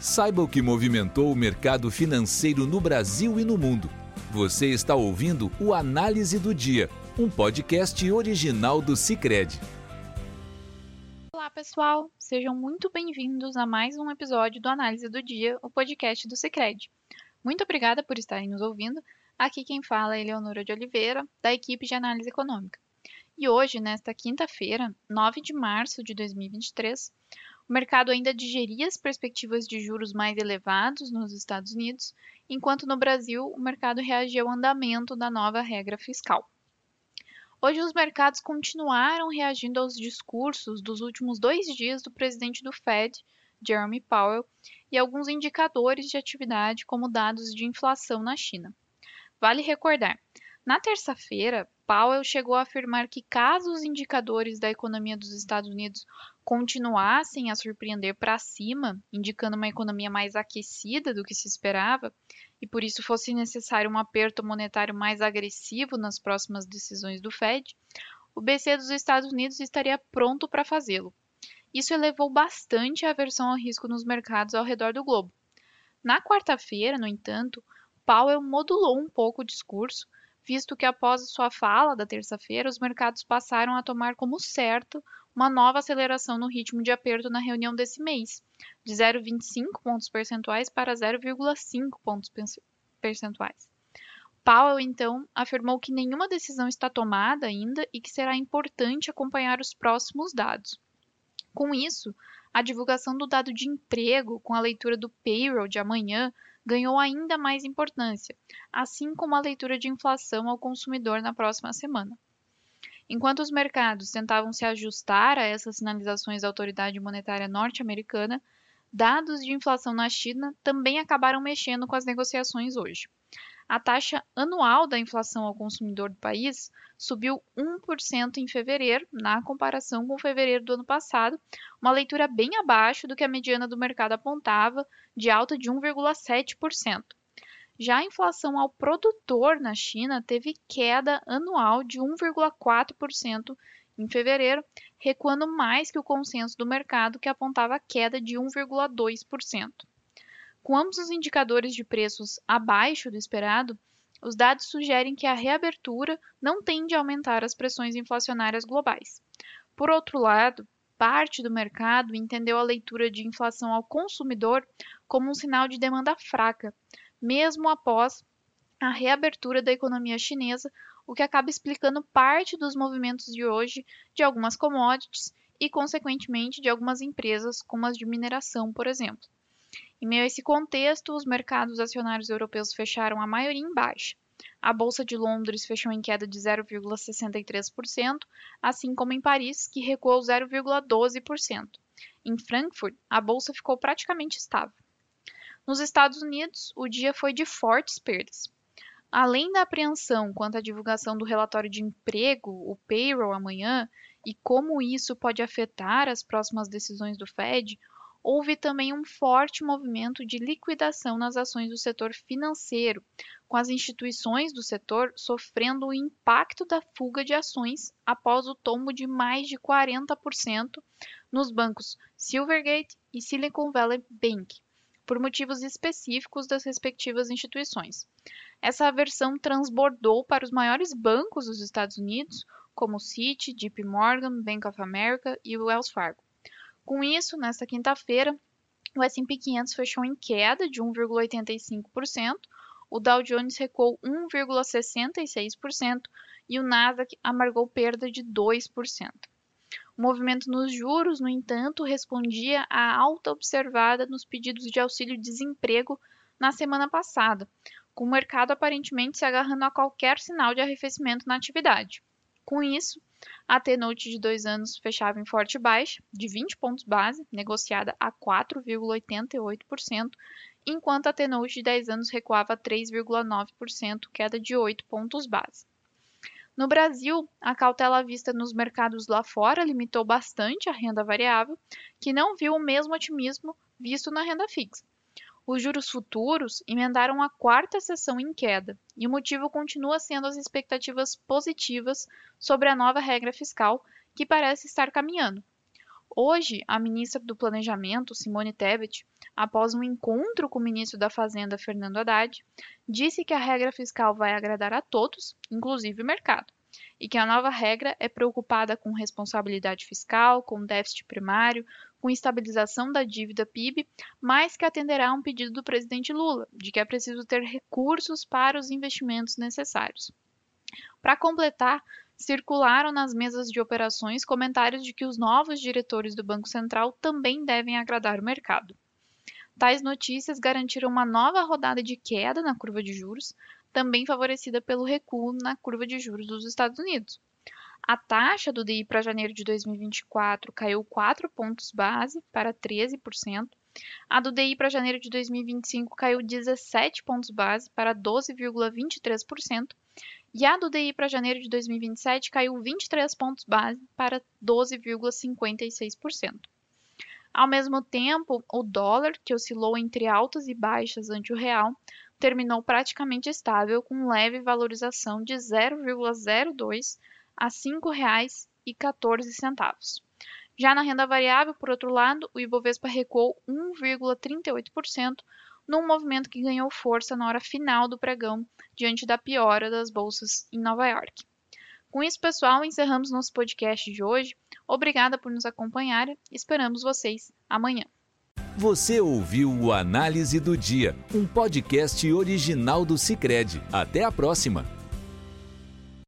Saiba o que movimentou o mercado financeiro no Brasil e no mundo. Você está ouvindo o Análise do Dia, um podcast original do Cicred. Olá, pessoal! Sejam muito bem-vindos a mais um episódio do Análise do Dia, o podcast do Cicred. Muito obrigada por estarem nos ouvindo. Aqui quem fala é Eleonora de Oliveira, da equipe de análise econômica. E hoje, nesta quinta-feira, 9 de março de 2023, o mercado ainda digeria as perspectivas de juros mais elevados nos Estados Unidos, enquanto no Brasil o mercado reagia ao andamento da nova regra fiscal. Hoje, os mercados continuaram reagindo aos discursos dos últimos dois dias do presidente do Fed, Jeremy Powell, e alguns indicadores de atividade, como dados de inflação na China. Vale recordar, na terça-feira, Powell chegou a afirmar que, caso os indicadores da economia dos Estados Unidos continuassem a surpreender para cima, indicando uma economia mais aquecida do que se esperava, e por isso fosse necessário um aperto monetário mais agressivo nas próximas decisões do Fed, o BC dos Estados Unidos estaria pronto para fazê-lo. Isso elevou bastante a aversão ao risco nos mercados ao redor do globo. Na quarta-feira, no entanto, Powell modulou um pouco o discurso, visto que após sua fala da terça-feira, os mercados passaram a tomar como certo uma nova aceleração no ritmo de aperto na reunião desse mês, de 0,25 pontos percentuais para 0,5 pontos percentuais. Powell, então, afirmou que nenhuma decisão está tomada ainda e que será importante acompanhar os próximos dados. Com isso, a divulgação do dado de emprego com a leitura do payroll de amanhã ganhou ainda mais importância, assim como a leitura de inflação ao consumidor na próxima semana. Enquanto os mercados tentavam se ajustar a essas sinalizações da autoridade monetária norte-americana, dados de inflação na China também acabaram mexendo com as negociações hoje. A taxa anual da inflação ao consumidor do país subiu 1% em fevereiro, na comparação com fevereiro do ano passado, uma leitura bem abaixo do que a mediana do mercado apontava, de alta de 1,7%. Já a inflação ao produtor na China teve queda anual de 1,4% em fevereiro, recuando mais que o consenso do mercado, que apontava queda de 1,2%. Com ambos os indicadores de preços abaixo do esperado, os dados sugerem que a reabertura não tende a aumentar as pressões inflacionárias globais. Por outro lado, parte do mercado entendeu a leitura de inflação ao consumidor como um sinal de demanda fraca, mesmo após a reabertura da economia chinesa, o que acaba explicando parte dos movimentos de hoje de algumas commodities e, consequentemente, de algumas empresas, como as de mineração, por exemplo. Em meio a esse contexto, os mercados acionários europeus fecharam a maioria em baixa. A Bolsa de Londres fechou em queda de 0,63%, assim como em Paris, que recuou 0,12%. Em Frankfurt, a bolsa ficou praticamente estável. Nos Estados Unidos, o dia foi de fortes perdas. Além da apreensão quanto à divulgação do relatório de emprego, o payroll amanhã, e como isso pode afetar as próximas decisões do Fed, houve também um forte movimento de liquidação nas ações do setor financeiro, com as instituições do setor sofrendo o impacto da fuga de ações após o tombo de mais de 40% nos bancos Silvergate e Silicon Valley Bank por motivos específicos das respectivas instituições. Essa aversão transbordou para os maiores bancos dos Estados Unidos, como Citi, JP Morgan, Bank of America e Wells Fargo. Com isso, nesta quinta-feira, o S&P 500 fechou em queda de 1,85%, o Dow Jones recuou 1,66% e o Nasdaq amargou perda de 2%. O movimento nos juros, no entanto, respondia à alta observada nos pedidos de auxílio-desemprego na semana passada, com o mercado aparentemente se agarrando a qualquer sinal de arrefecimento na atividade. Com isso, a T-Note de dois anos fechava em forte baixa, de 20 pontos base, negociada a 4,88%, enquanto a T-Note de 10 anos recuava a 3,9%, queda de 8 pontos base. No Brasil, a cautela vista nos mercados lá fora limitou bastante a renda variável, que não viu o mesmo otimismo visto na renda fixa. Os juros futuros emendaram a quarta sessão em queda, e o motivo continua sendo as expectativas positivas sobre a nova regra fiscal, que parece estar caminhando. Hoje, a ministra do Planejamento, Simone Tebet, após um encontro com o ministro da Fazenda, Fernando Haddad, disse que a regra fiscal vai agradar a todos, inclusive o mercado, e que a nova regra é preocupada com responsabilidade fiscal, com déficit primário, com estabilização da dívida PIB, mas que atenderá a um pedido do presidente Lula, de que é preciso ter recursos para os investimentos necessários. Para completar, circularam nas mesas de operações comentários de que os novos diretores do Banco Central também devem agradar o mercado. Tais notícias garantiram uma nova rodada de queda na curva de juros, também favorecida pelo recuo na curva de juros dos Estados Unidos. A taxa do DI para janeiro de 2024 caiu 4 pontos base para 13%. A do DI para janeiro de 2025 caiu 17 pontos base para 12,23% e a do DI para janeiro de 2027 caiu 23 pontos base para 12,56%. Ao mesmo tempo, o dólar, que oscilou entre altas e baixas ante o real, terminou praticamente estável com leve valorização de 0,02 a R$ 5,14. Já na renda variável, por outro lado, o Ibovespa recuou 1,38%, num movimento que ganhou força na hora final do pregão, diante da piora das bolsas em Nova York. Com isso, pessoal, encerramos nosso podcast de hoje. Obrigada por nos acompanhar. Esperamos vocês amanhã. Você ouviu o Análise do Dia, um podcast original do Cicred. Até a próxima!